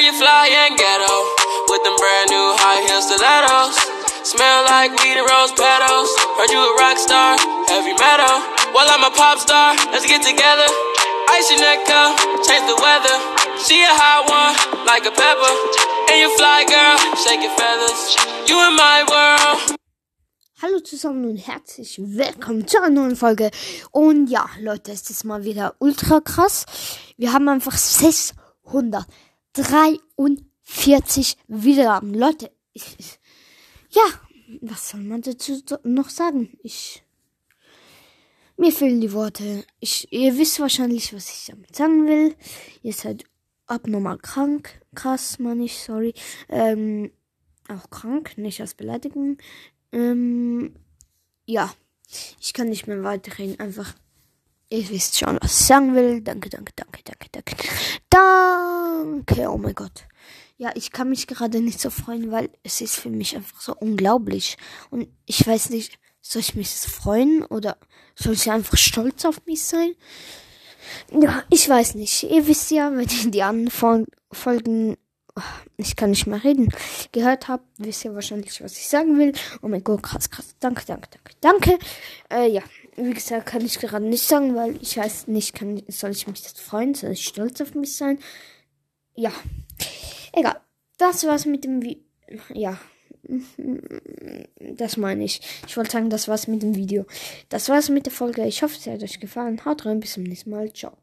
high-end ghetto with them brand new high stilettos. Smell like weed and rose petals. Heard you a rock star, heavy metal. Well, I'm a pop star. Let's get together. Ice your neck up, change the weather. She a hot one, like a pepper. And you fly, girl, shake your feathers. You in my world. Hallo zusammen und herzlich willkommen zu einer neuen Folge. Und ja, Leute, es ist mal wieder ultra krass. Wir haben einfach 643 Wiedergaben. Leute, ich, ich, ja, was soll man dazu noch sagen? Ich, mir fehlen die Worte. Ich, ihr wisst wahrscheinlich, was ich damit sagen will. Ihr seid abnormal krank. Krass, meine ich, sorry. Ähm, auch krank, nicht als Beleidigung. Ähm, ja, ich kann nicht mehr weiterreden. Einfach, ihr wisst schon, was ich sagen will. Danke, danke, danke, danke, danke. Danke, oh mein Gott. Ja, ich kann mich gerade nicht so freuen, weil es ist für mich einfach so unglaublich. Und ich weiß nicht, soll ich mich freuen oder soll ich einfach stolz auf mich sein? Ja, ich weiß nicht. Ihr wisst ja, wenn ihr die anderen Fol Folgen, oh, ich kann nicht mehr reden, gehört habt, wisst ihr wahrscheinlich, was ich sagen will. Oh mein Gott, krass, krass. Danke, danke, danke, danke. Äh, ja, wie gesagt, kann ich gerade nicht sagen, weil ich weiß nicht, kann, soll ich mich jetzt freuen, soll ich stolz auf mich sein? Ja, egal. Das war's mit dem Vi Ja. Das meine ich. Ich wollte sagen, das war's mit dem Video. Das war's mit der Folge. Ich hoffe, es hat euch gefallen. Haut rein, bis zum nächsten Mal. Ciao.